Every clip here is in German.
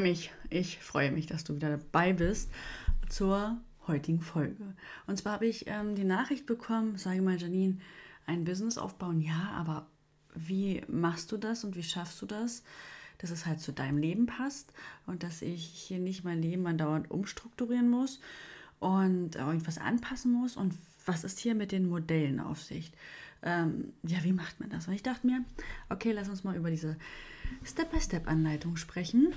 Freue mich, ich freue mich, dass du wieder dabei bist zur heutigen Folge. Und zwar habe ich ähm, die Nachricht bekommen, sage mal Janine, ein Business aufbauen, ja, aber wie machst du das und wie schaffst du das, dass es halt zu deinem Leben passt und dass ich hier nicht mein Leben andauernd umstrukturieren muss und irgendwas anpassen muss und was ist hier mit den Modellen auf sich? Ähm, ja, wie macht man das? Und ich dachte mir, okay, lass uns mal über diese Step-by-Step-Anleitung sprechen.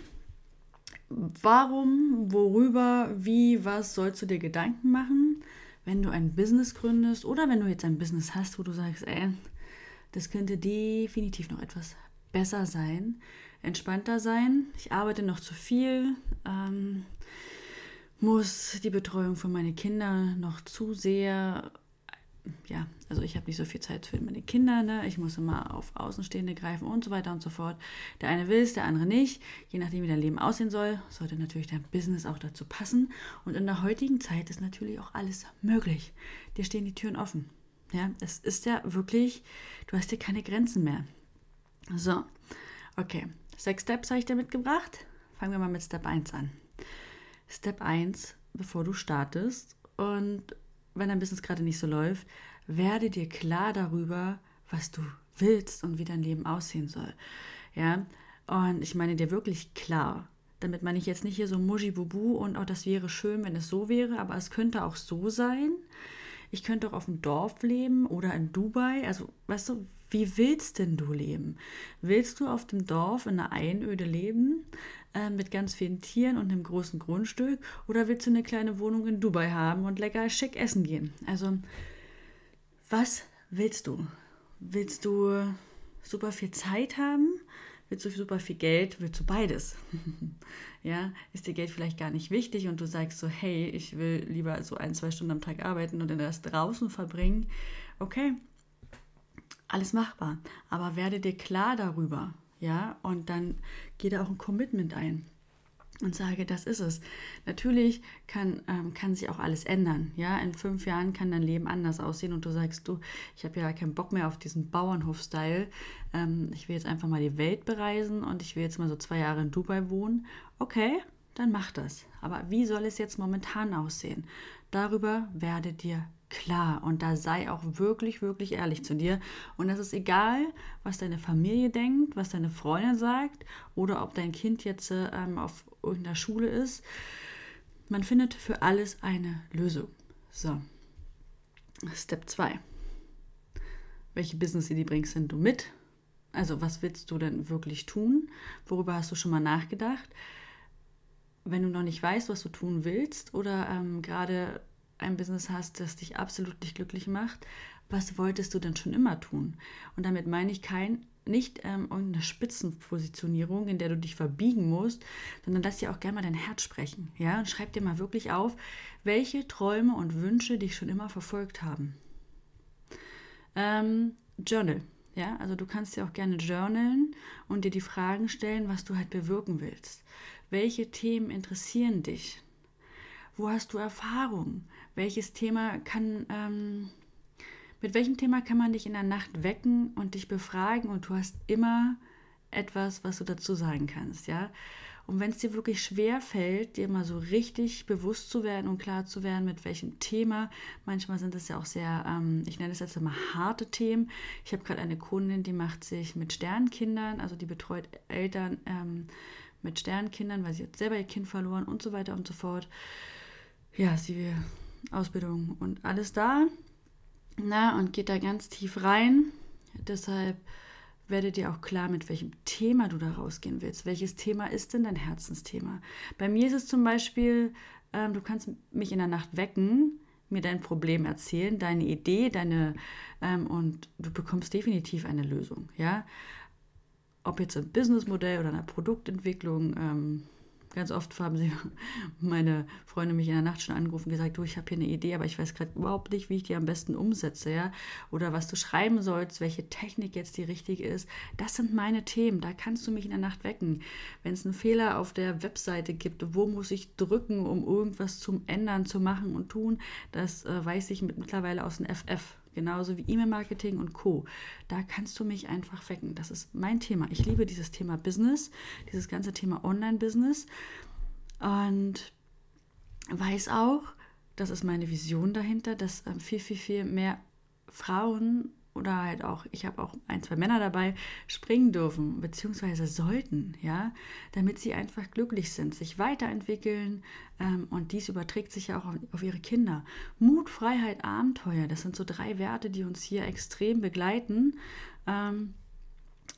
Warum, worüber, wie, was sollst du dir Gedanken machen, wenn du ein Business gründest oder wenn du jetzt ein Business hast, wo du sagst, ey, das könnte definitiv noch etwas besser sein, entspannter sein. Ich arbeite noch zu viel, ähm, muss die Betreuung für meine Kinder noch zu sehr ja, also ich habe nicht so viel Zeit für meine Kinder, ne? ich muss immer auf Außenstehende greifen und so weiter und so fort. Der eine will es, der andere nicht. Je nachdem, wie dein Leben aussehen soll, sollte natürlich dein Business auch dazu passen. Und in der heutigen Zeit ist natürlich auch alles möglich. Dir stehen die Türen offen. Ja, es ist ja wirklich, du hast dir keine Grenzen mehr. So, okay. Sechs Steps habe ich dir mitgebracht. Fangen wir mal mit Step 1 an. Step 1, bevor du startest und wenn dein Business gerade nicht so läuft, werde dir klar darüber, was du willst und wie dein Leben aussehen soll. Ja, und ich meine dir wirklich klar. Damit meine ich jetzt nicht hier so Mujibubu und auch das wäre schön, wenn es so wäre, aber es könnte auch so sein. Ich könnte auch auf dem Dorf leben oder in Dubai. Also, weißt du, wie willst denn du leben? Willst du auf dem Dorf in einer Einöde leben? Äh, mit ganz vielen Tieren und einem großen Grundstück oder willst du eine kleine Wohnung in Dubai haben und lecker schick essen gehen? Also, was willst du? Willst du super viel Zeit haben? Willst du super viel Geld? Willst du beides? ja, ist dir Geld vielleicht gar nicht wichtig und du sagst so, hey, ich will lieber so ein, zwei Stunden am Tag arbeiten und den Rest draußen verbringen? Okay, alles machbar. Aber werde dir klar darüber, ja, und dann geht da auch ein Commitment ein und sage, das ist es. Natürlich kann, ähm, kann sich auch alles ändern. Ja, in fünf Jahren kann dein Leben anders aussehen und du sagst, du, ich habe ja keinen Bock mehr auf diesen Bauernhof-Style. Ähm, ich will jetzt einfach mal die Welt bereisen und ich will jetzt mal so zwei Jahre in Dubai wohnen. Okay, dann mach das. Aber wie soll es jetzt momentan aussehen? Darüber werde dir klar und da sei auch wirklich, wirklich ehrlich zu dir. Und es ist egal, was deine Familie denkt, was deine Freundin sagt oder ob dein Kind jetzt ähm, auf irgendeiner Schule ist. Man findet für alles eine Lösung. So, Step 2. Welche Business-Idee bringst denn du mit? Also, was willst du denn wirklich tun? Worüber hast du schon mal nachgedacht? Wenn du noch nicht weißt, was du tun willst oder ähm, gerade ein Business hast, das dich absolut nicht glücklich macht, was wolltest du denn schon immer tun? Und damit meine ich kein, nicht ähm, irgendeine Spitzenpositionierung, in der du dich verbiegen musst, sondern lass dir auch gerne mal dein Herz sprechen. Ja? Und schreib dir mal wirklich auf, welche Träume und Wünsche dich schon immer verfolgt haben. Ähm, Journal. Ja, also du kannst dir auch gerne journalen und dir die Fragen stellen, was du halt bewirken willst. Welche Themen interessieren dich? Wo hast du Erfahrung? Welches Thema kann, ähm, mit welchem Thema kann man dich in der Nacht wecken und dich befragen und du hast immer etwas, was du dazu sagen kannst, ja? Und wenn es dir wirklich schwer fällt, dir mal so richtig bewusst zu werden und klar zu werden, mit welchem Thema, manchmal sind es ja auch sehr, ähm, ich nenne es jetzt immer harte Themen. Ich habe gerade eine Kundin, die macht sich mit Sternkindern, also die betreut Eltern ähm, mit Sternkindern, weil sie hat selber ihr Kind verloren und so weiter und so fort ja, sie Ausbildung und alles da. Na, und geht da ganz tief rein. Deshalb werdet ihr auch klar, mit welchem Thema du da rausgehen willst. Welches Thema ist denn dein Herzensthema? Bei mir ist es zum Beispiel, ähm, du kannst mich in der Nacht wecken, mir dein Problem erzählen, deine Idee, deine ähm, und du bekommst definitiv eine Lösung. Ja, ob jetzt ein Businessmodell oder eine Produktentwicklung, ähm, Ganz oft haben sie meine Freunde mich in der Nacht schon angerufen und gesagt, du, ich habe hier eine Idee, aber ich weiß gerade überhaupt nicht, wie ich die am besten umsetze, ja. Oder was du schreiben sollst, welche Technik jetzt die richtige ist. Das sind meine Themen. Da kannst du mich in der Nacht wecken. Wenn es einen Fehler auf der Webseite gibt, wo muss ich drücken, um irgendwas zum Ändern, zu machen und tun, das äh, weiß ich mit, mittlerweile aus dem FF. Genauso wie E-Mail-Marketing und Co. Da kannst du mich einfach wecken. Das ist mein Thema. Ich liebe dieses Thema Business, dieses ganze Thema Online-Business und weiß auch, das ist meine Vision dahinter, dass ähm, viel, viel, viel mehr Frauen oder halt auch, ich habe auch ein, zwei Männer dabei, springen dürfen, beziehungsweise sollten, ja, damit sie einfach glücklich sind, sich weiterentwickeln ähm, und dies überträgt sich ja auch auf, auf, ihre Kinder. Mut, Freiheit, Abenteuer, das sind so drei Werte, die uns hier extrem begleiten. Ähm,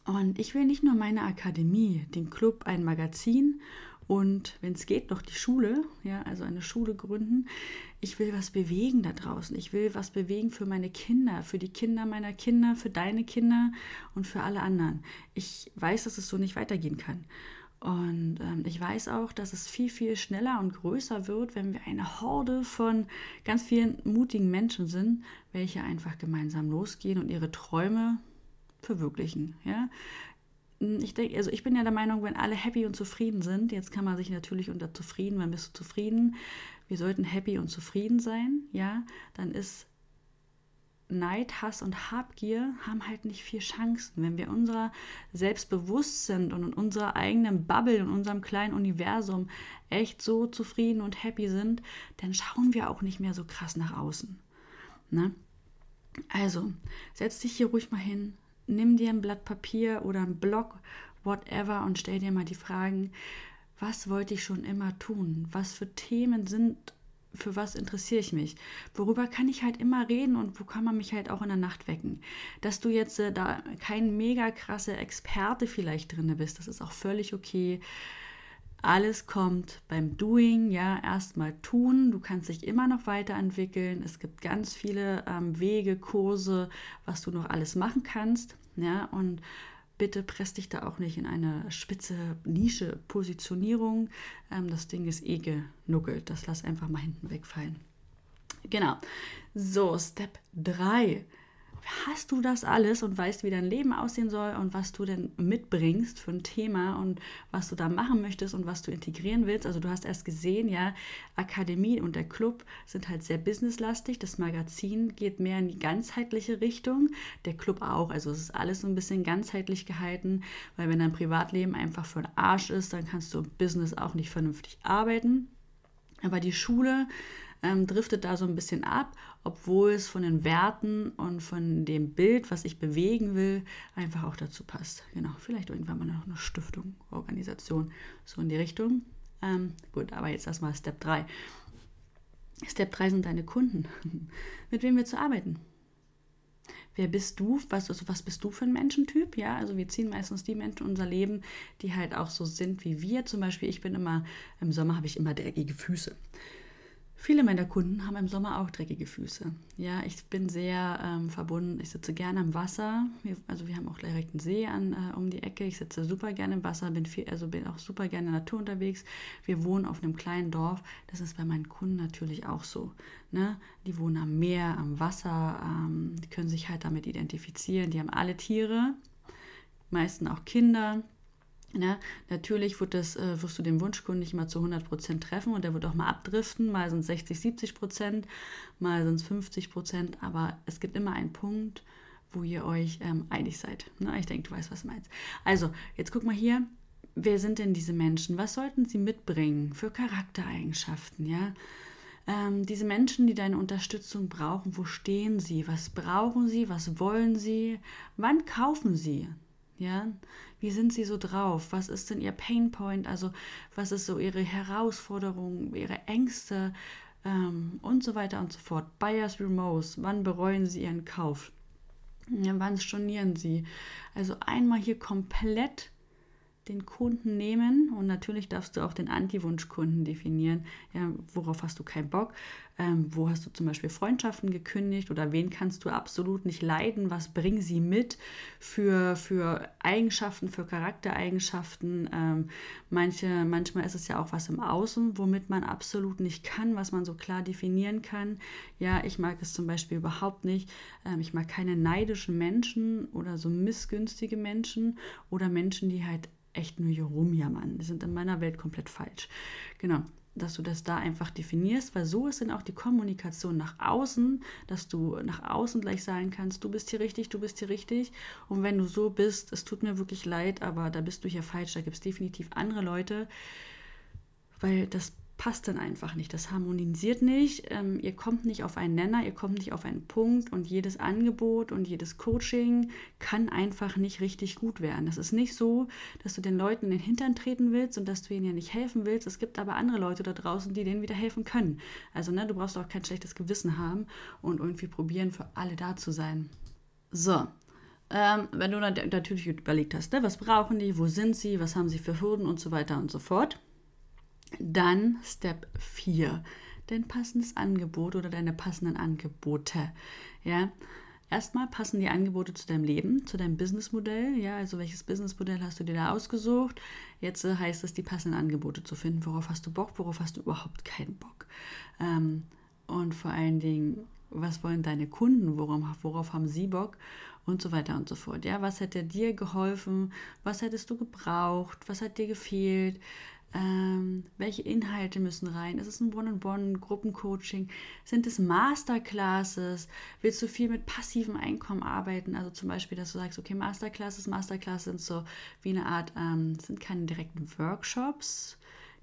und ich will nicht nur meine Akademie, den Club, ein Magazin und wenn es geht, noch die Schule, ja, also eine Schule gründen. Ich will was bewegen da draußen. Ich will was bewegen für meine Kinder, für die Kinder meiner Kinder, für deine Kinder und für alle anderen. Ich weiß, dass es so nicht weitergehen kann. Und ähm, ich weiß auch, dass es viel, viel schneller und größer wird, wenn wir eine Horde von ganz vielen mutigen Menschen sind, welche einfach gemeinsam losgehen und ihre Träume verwirklichen. Ja? Hm, ich denke, also ich bin ja der Meinung, wenn alle happy und zufrieden sind, jetzt kann man sich natürlich unter zufrieden, wann bist du zufrieden? Wir sollten happy und zufrieden sein, ja, dann ist Neid, Hass und Habgier haben halt nicht viel Chancen. Wenn wir unserer selbst bewusst sind und in unserer eigenen Bubble, in unserem kleinen Universum echt so zufrieden und happy sind, dann schauen wir auch nicht mehr so krass nach außen. Ne? Also, setz dich hier ruhig mal hin, nimm dir ein Blatt Papier oder ein Blog, whatever, und stell dir mal die Fragen, was wollte ich schon immer tun? Was für Themen sind, für was interessiere ich mich? Worüber kann ich halt immer reden und wo kann man mich halt auch in der Nacht wecken? Dass du jetzt äh, da kein mega krasse Experte vielleicht drin bist, das ist auch völlig okay. Alles kommt beim Doing, ja, erstmal tun. Du kannst dich immer noch weiterentwickeln. Es gibt ganz viele ähm, Wege, Kurse, was du noch alles machen kannst, ja, und bitte presst dich da auch nicht in eine spitze Nische Positionierung. Ähm, das Ding ist eh genuckelt. Das lass einfach mal hinten wegfallen. Genau. So, Step 3 hast du das alles und weißt, wie dein Leben aussehen soll und was du denn mitbringst für ein Thema und was du da machen möchtest und was du integrieren willst. Also du hast erst gesehen, ja, Akademie und der Club sind halt sehr businesslastig. Das Magazin geht mehr in die ganzheitliche Richtung. Der Club auch. Also es ist alles so ein bisschen ganzheitlich gehalten, weil wenn dein Privatleben einfach für den Arsch ist, dann kannst du im Business auch nicht vernünftig arbeiten. Aber die Schule ähm, driftet da so ein bisschen ab, obwohl es von den Werten und von dem Bild, was ich bewegen will, einfach auch dazu passt. Genau, vielleicht irgendwann mal noch eine Stiftung, Organisation, so in die Richtung. Ähm, gut, aber jetzt erstmal Step 3. Step 3 sind deine Kunden, mit wem wir zu arbeiten. Wer bist du? Was, also was bist du für ein Menschentyp? Ja, also wir ziehen meistens die Menschen in unser Leben, die halt auch so sind wie wir. Zum Beispiel, ich bin immer, im Sommer habe ich immer dreckige Füße. Viele meiner Kunden haben im Sommer auch dreckige Füße. Ja, ich bin sehr ähm, verbunden. Ich sitze gerne am Wasser. Wir, also wir haben auch direkt einen See an, äh, um die Ecke. Ich sitze super gerne im Wasser, bin viel, also bin auch super gerne in der Natur unterwegs. Wir wohnen auf einem kleinen Dorf. Das ist bei meinen Kunden natürlich auch so. Ne? Die wohnen am Meer, am Wasser. Ähm, können sich halt damit identifizieren. Die haben alle Tiere, meisten auch Kinder. Ne? Natürlich wird das, äh, wirst du den Wunschkunden nicht mal zu 100% treffen und der wird auch mal abdriften. Mal sind es 60, 70%, mal sind es 50%, aber es gibt immer einen Punkt, wo ihr euch ähm, einig seid. Ne? Ich denke, du weißt, was du meinst. Also, jetzt guck mal hier. Wer sind denn diese Menschen? Was sollten sie mitbringen für Charaktereigenschaften? Ja? Ähm, diese Menschen, die deine Unterstützung brauchen, wo stehen sie? Was brauchen sie? Was wollen sie? Wann kaufen sie? Ja, wie sind sie so drauf? Was ist denn ihr Painpoint? Also, was ist so ihre Herausforderung, ihre Ängste ähm, und so weiter und so fort? Buyers Remorse, wann bereuen sie ihren Kauf? Ja, wann stornieren sie? Also, einmal hier komplett den Kunden nehmen und natürlich darfst du auch den Anti-Wunsch-Kunden definieren. Ja, worauf hast du keinen Bock? Ähm, wo hast du zum Beispiel Freundschaften gekündigt oder wen kannst du absolut nicht leiden? Was bringen sie mit für, für Eigenschaften, für Charaktereigenschaften? Ähm, manche, manchmal ist es ja auch was im Außen, womit man absolut nicht kann, was man so klar definieren kann. Ja, ich mag es zum Beispiel überhaupt nicht. Ähm, ich mag keine neidischen Menschen oder so missgünstige Menschen oder Menschen, die halt echt nur hier rumjammern. Die sind in meiner Welt komplett falsch. Genau dass du das da einfach definierst, weil so ist dann auch die Kommunikation nach außen, dass du nach außen gleich sagen kannst, du bist hier richtig, du bist hier richtig. Und wenn du so bist, es tut mir wirklich leid, aber da bist du hier falsch, da gibt es definitiv andere Leute, weil das passt dann einfach nicht. Das harmonisiert nicht. Ähm, ihr kommt nicht auf einen Nenner, ihr kommt nicht auf einen Punkt und jedes Angebot und jedes Coaching kann einfach nicht richtig gut werden. Das ist nicht so, dass du den Leuten in den Hintern treten willst und dass du ihnen ja nicht helfen willst. Es gibt aber andere Leute da draußen, die denen wieder helfen können. Also ne, du brauchst auch kein schlechtes Gewissen haben und irgendwie probieren, für alle da zu sein. So, ähm, wenn du natürlich überlegt hast, ne, was brauchen die, wo sind sie, was haben sie für Hürden und so weiter und so fort dann Step 4, dein passendes Angebot oder deine passenden Angebote. Ja, erstmal passen die Angebote zu deinem Leben, zu deinem Businessmodell. Ja, also welches Businessmodell hast du dir da ausgesucht? Jetzt äh, heißt es, die passenden Angebote zu finden. Worauf hast du Bock? Worauf hast du überhaupt keinen Bock? Ähm, und vor allen Dingen, was wollen deine Kunden? Worauf, worauf haben sie Bock? Und so weiter und so fort. Ja, was hätte dir geholfen? Was hättest du gebraucht? Was hat dir gefehlt? Ähm, welche Inhalte müssen rein? Ist es ein One-on-One, Gruppencoaching? Sind es Masterclasses? Willst du viel mit passivem Einkommen arbeiten? Also zum Beispiel, dass du sagst, okay, Masterclasses, Masterclasses sind so wie eine Art, ähm, sind keine direkten Workshops.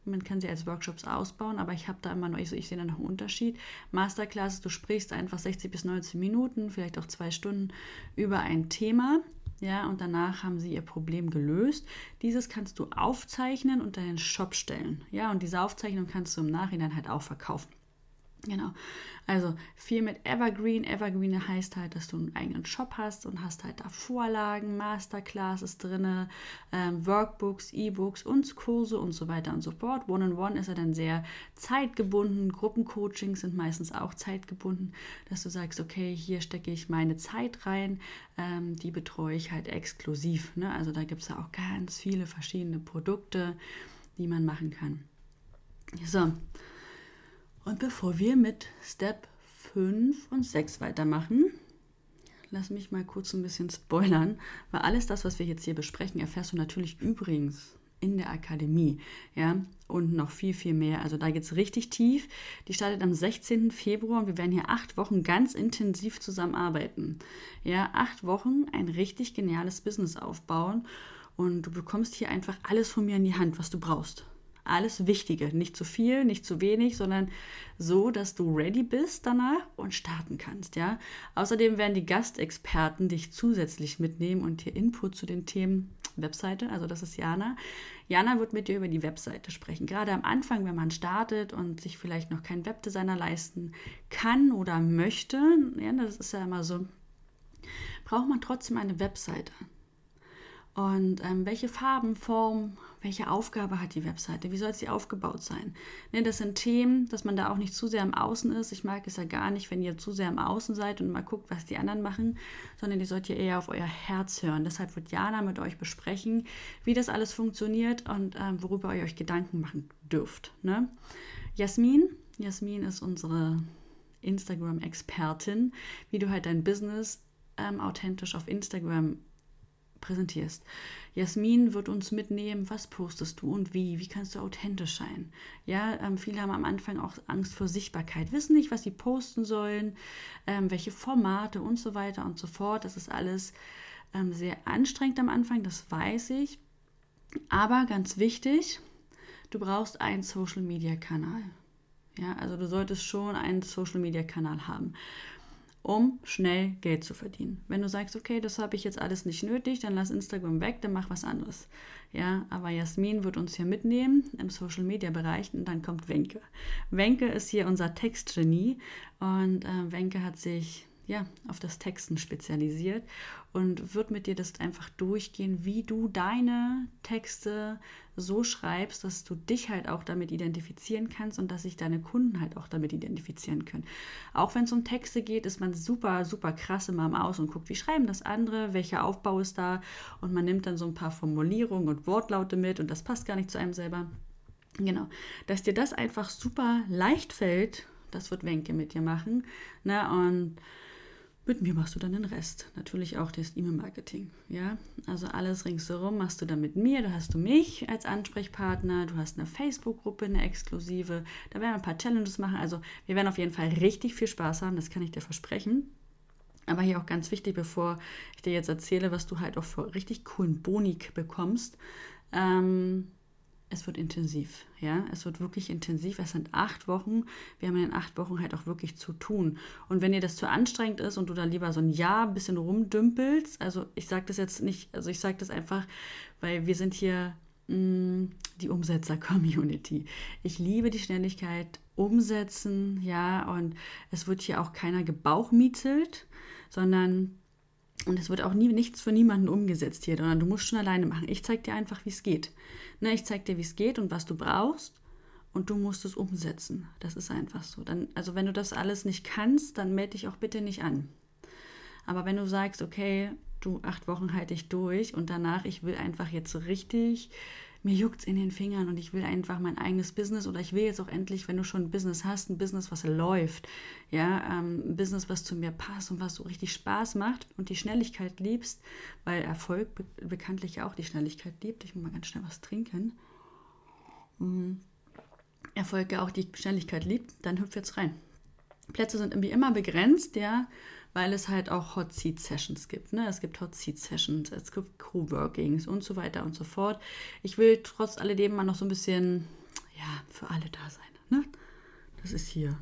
Man kann sie als Workshops ausbauen, aber ich habe da immer noch, ich, ich sehe da noch einen Unterschied. Masterclasses, du sprichst einfach 60 bis 90 Minuten, vielleicht auch zwei Stunden über ein Thema ja, und danach haben sie ihr Problem gelöst. Dieses kannst du aufzeichnen und deinen Shop stellen, ja, und diese Aufzeichnung kannst du im Nachhinein halt auch verkaufen. Genau. Also viel mit Evergreen. Evergreen heißt halt, dass du einen eigenen Shop hast und hast halt da Vorlagen, Masterclasses drin, ähm, Workbooks, E-Books und Kurse und so weiter und so fort. One-on-One ist er dann sehr zeitgebunden. Gruppencoachings sind meistens auch zeitgebunden, dass du sagst, okay, hier stecke ich meine Zeit rein, ähm, die betreue ich halt exklusiv. Ne? Also da gibt es ja auch ganz viele verschiedene Produkte, die man machen kann. So, und bevor wir mit Step 5 und 6 weitermachen, lass mich mal kurz ein bisschen spoilern, weil alles das, was wir jetzt hier besprechen, erfährst du natürlich übrigens in der Akademie, ja, und noch viel, viel mehr. Also da geht es richtig tief. Die startet am 16. Februar und wir werden hier acht Wochen ganz intensiv zusammenarbeiten. Ja, acht Wochen ein richtig geniales Business aufbauen und du bekommst hier einfach alles von mir in die Hand, was du brauchst. Alles Wichtige, nicht zu viel, nicht zu wenig, sondern so, dass du ready bist danach und starten kannst, ja. Außerdem werden die Gastexperten dich zusätzlich mitnehmen und dir Input zu den Themen Webseite, also das ist Jana. Jana wird mit dir über die Webseite sprechen. Gerade am Anfang, wenn man startet und sich vielleicht noch keinen Webdesigner leisten kann oder möchte, ja, das ist ja immer so, braucht man trotzdem eine Webseite. Und ähm, welche Farben, Form, welche Aufgabe hat die Webseite? Wie soll sie aufgebaut sein? Ne, das sind Themen, dass man da auch nicht zu sehr im Außen ist. Ich mag es ja gar nicht, wenn ihr zu sehr im Außen seid und mal guckt, was die anderen machen, sondern ihr sollt ihr eher auf euer Herz hören. Deshalb wird Jana mit euch besprechen, wie das alles funktioniert und ähm, worüber ihr euch Gedanken machen dürft. Ne? Jasmin, Jasmin ist unsere Instagram-Expertin, wie du halt dein Business ähm, authentisch auf Instagram präsentierst. Jasmin wird uns mitnehmen, was postest du und wie, wie kannst du authentisch sein. Ja, ähm, viele haben am Anfang auch Angst vor Sichtbarkeit, wissen nicht, was sie posten sollen, ähm, welche Formate und so weiter und so fort. Das ist alles ähm, sehr anstrengend am Anfang, das weiß ich. Aber ganz wichtig, du brauchst einen Social-Media-Kanal. Ja, also du solltest schon einen Social-Media-Kanal haben um schnell Geld zu verdienen. Wenn du sagst, okay, das habe ich jetzt alles nicht nötig, dann lass Instagram weg, dann mach was anderes. Ja, aber Jasmin wird uns hier mitnehmen im Social Media Bereich und dann kommt Wenke. Wenke ist hier unser Textgenie und äh, Wenke hat sich ja, auf das Texten spezialisiert und wird mit dir das einfach durchgehen, wie du deine Texte so schreibst, dass du dich halt auch damit identifizieren kannst und dass sich deine Kunden halt auch damit identifizieren können. Auch wenn es um Texte geht, ist man super, super krass immer am Aus und guckt, wie schreiben das andere, welcher Aufbau ist da und man nimmt dann so ein paar Formulierungen und Wortlaute mit und das passt gar nicht zu einem selber. Genau, dass dir das einfach super leicht fällt, das wird Wenke mit dir machen. Ne? Und Mit mir machst du dann den Rest. Natürlich auch das E-Mail-Marketing. Ja, also alles ringsherum machst du dann mit mir. Da hast du mich als Ansprechpartner. Du hast eine Facebook-Gruppe, eine exklusive. Da werden wir ein paar Challenges machen. Also wir werden auf jeden Fall richtig viel Spaß haben. Das kann ich dir versprechen. Aber hier auch ganz wichtig, bevor ich dir jetzt erzähle, was du halt auch für richtig coolen Bonik bekommst. Ähm, es wird intensiv, ja, es wird wirklich intensiv. Es sind acht Wochen. Wir haben in acht Wochen halt auch wirklich zu tun. Und wenn dir das zu anstrengend ist und du da lieber so ein Jahr ein bisschen rumdümpelst, also ich sage das jetzt nicht, also ich sage das einfach, weil wir sind hier mh, mm, die Umsetzer-Community. Ich liebe die Schnelligkeit, umsetzen, ja, und es wird hier auch keiner gebauchmietzelt, sondern und es wird auch nie nichts für niemanden umgesetzt hier, sondern du musst schon alleine machen. Ich zeige dir einfach, wie es geht. Ne, ich zeige dir, wie es geht und was du brauchst und du musst es umsetzen. Das ist einfach so. Dann, also wenn du das alles nicht kannst, dann melde dich auch bitte nicht an. Aber wenn du sagst, okay, du acht Wochen halte ich durch und danach, ich will einfach jetzt richtig mir juckt in den Fingern und ich will einfach mein eigenes Business oder ich will jetzt auch endlich, wenn du schon ein Business hast, ein Business, was läuft, ja, ähm, ein Business, was zu mir passt und was so richtig Spaß macht und die Schnelligkeit liebst, weil Erfolg be bekanntlich auch die Schnelligkeit liebt. Ich muss mal ganz schnell was trinken. Mhm. Erfolg ja auch die Schnelligkeit liebt, dann hüpf jetzt rein. Plätze sind irgendwie immer begrenzt, ja weil es halt auch Hot Seat Sessions gibt. Ne? Es gibt Hot Seat Sessions, es gibt Crew-Workings und so weiter und so fort. Ich will trotz alledem mal noch so ein bisschen, ja, für alle da sein. Ne? Das ist hier.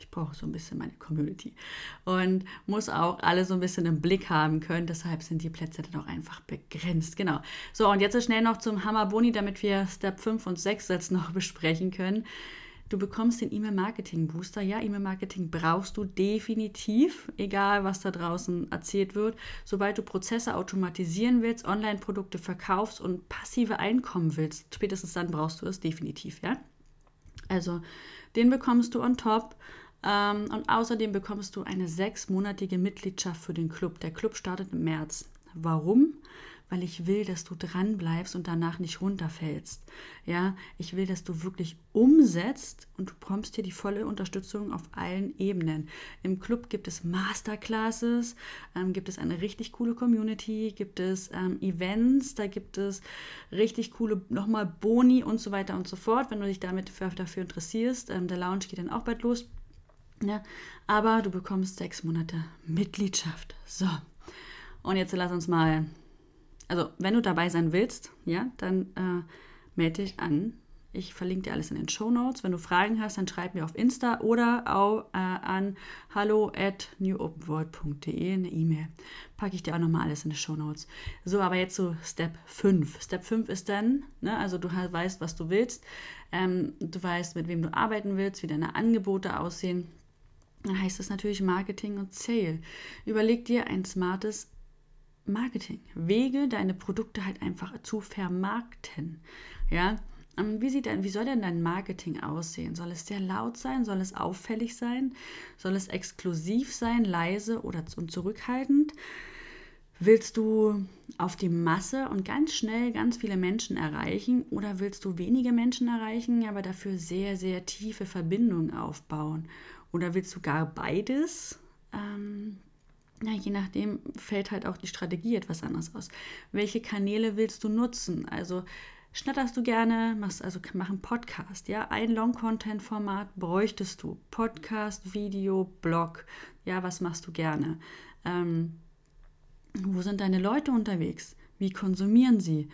Ich brauche so ein bisschen meine Community und muss auch alle so ein bisschen im Blick haben können. Deshalb sind die Plätze dann auch einfach begrenzt. Genau. So, und jetzt schnell noch zum Hammer Boni, damit wir Step 5 und 6 jetzt noch besprechen können. Du bekommst den E-Mail-Marketing-Booster. Ja, E-Mail-Marketing brauchst du definitiv, egal was da draußen erzählt wird. Sobald du Prozesse automatisieren willst, Online-Produkte verkaufst und passive Einkommen willst, spätestens dann brauchst du es definitiv, ja. Also, den bekommst du on top. Ähm, und außerdem bekommst du eine sechsmonatige Mitgliedschaft für den Club. Der Club startet im März. Warum? Weil ich will, dass du dran bleibst und danach nicht runterfällst. Ja, ich will, dass du wirklich umsetzt und du bekommst hier die volle Unterstützung auf allen Ebenen. Im Club gibt es Masterclasses, ähm, gibt es eine richtig coole Community, gibt es ähm, Events, da gibt es richtig coole nochmal Boni und so weiter und so fort, wenn du dich damit für, dafür interessierst. Ähm, der Lounge geht dann auch bald los. Ja, aber du bekommst sechs Monate Mitgliedschaft. So. Und jetzt lass uns mal also wenn du dabei sein willst, ja, dann äh, melde dich an. Ich verlinke dir alles in den Show Notes. Wenn du Fragen hast, dann schreib mir auf Insta oder auch äh, an hallo at newopenworld.de eine E-Mail. Packe ich dir auch nochmal alles in die Show Notes. So, aber jetzt so Step 5. Step 5 ist dann, ne, also du weißt, was du willst. Ähm, du weißt, mit wem du arbeiten willst, wie deine Angebote aussehen. Dann heißt es natürlich Marketing und Sale. Überleg dir ein smartes Marketing. Wege, deine Produkte halt einfach zu vermarkten. Ja, ähm, wie, sieht denn, wie soll denn dein Marketing aussehen? Soll es sehr laut sein? Soll es auffällig sein? Soll es exklusiv sein, leise oder und zurückhaltend? Willst du auf die Masse und ganz schnell ganz viele Menschen erreichen oder willst du wenige Menschen erreichen, aber dafür sehr, sehr tiefe Verbindungen aufbauen? Oder willst du gar beides? Ähm, ja, je nachdem fällt halt auch die Strategie etwas anders aus. Welche Kanäle willst du nutzen? Also schnatterst du gerne, machst also mach einen Podcast, ja, ein Long-Content-Format bräuchtest du. Podcast, Video, Blog, ja, was machst du gerne? Ähm, wo sind deine Leute unterwegs? Wie konsumieren sie?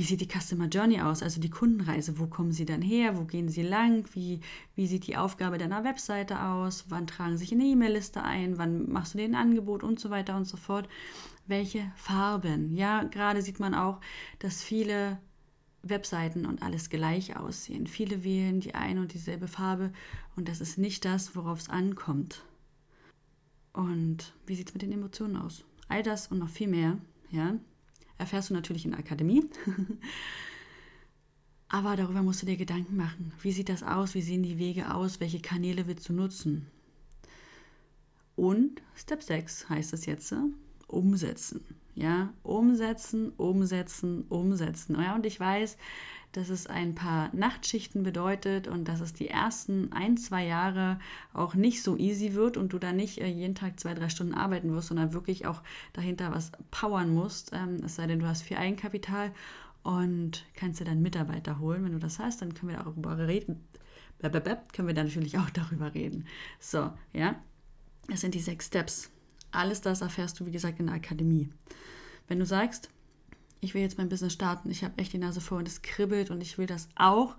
Wie sieht die Customer Journey aus, also die Kundenreise, wo kommen sie dann her, wo gehen sie lang, wie, wie sieht die Aufgabe deiner Webseite aus, wann tragen sie sich in eine E-Mail-Liste ein, wann machst du den Angebot und so weiter und so fort. Welche Farben? Ja, gerade sieht man auch, dass viele Webseiten und alles gleich aussehen. Viele wählen die eine und dieselbe Farbe und das ist nicht das, worauf es ankommt. Und wie sieht es mit den Emotionen aus? All das und noch viel mehr, ja, erfährst du natürlich in der Akademie. Aber darüber musst du dir Gedanken machen. Wie sieht das aus? Wie sehen die Wege aus? Welche Kanäle willst du nutzen? Und Step 6 heißt es jetzt, umsetzen. Ja, umsetzen, umsetzen, umsetzen. Ja, und ich weiß, dass es ein paar Nachtschichten bedeutet und dass es die ersten ein, zwei Jahre auch nicht so easy wird und du da nicht äh, jeden Tag zwei, drei Stunden arbeiten wirst, sondern wirklich auch dahinter was powern musst. Ähm, es sei denn, du hast viel Eigenkapital und kannst dir dann Mitarbeiter holen. Wenn du das hast, dann können wir darüber reden. Können wir dann natürlich auch darüber reden. So, ja. Das sind die sechs Steps. Alles das erfährst du, wie gesagt, in der Akademie. Wenn du sagst, ich will jetzt mein Business starten, ich habe echt die Nase voll und es kribbelt und ich will das auch,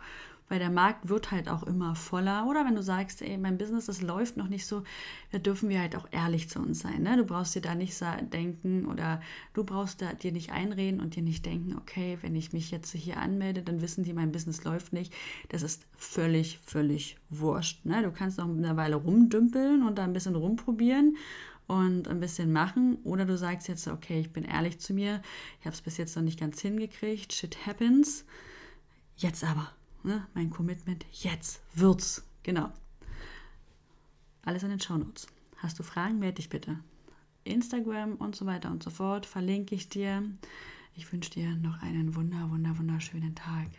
weil der Markt wird halt auch immer voller. Oder wenn du sagst, ey, mein Business, das läuft noch nicht so, da dürfen wir halt auch ehrlich zu uns sein. Ne? Du brauchst dir da nicht denken oder du brauchst da dir nicht einreden und dir nicht denken, okay, wenn ich mich jetzt hier anmelde, dann wissen die, mein Business läuft nicht. Das ist völlig, völlig wurscht. Ne? Du kannst noch eine Weile rumdümpeln und da ein bisschen rumprobieren und ein bisschen machen. Oder du sagst jetzt, okay, ich bin ehrlich zu mir, ich habe es bis jetzt noch nicht ganz hingekriegt, shit happens. Jetzt aber, ne, mein Commitment, jetzt wird's. Genau. Alles in den Shownotes. Hast du Fragen, melde dich bitte. Instagram und so weiter und so fort verlinke ich dir. Ich wünsche dir noch einen wunder, wunder, wunderschönen Tag.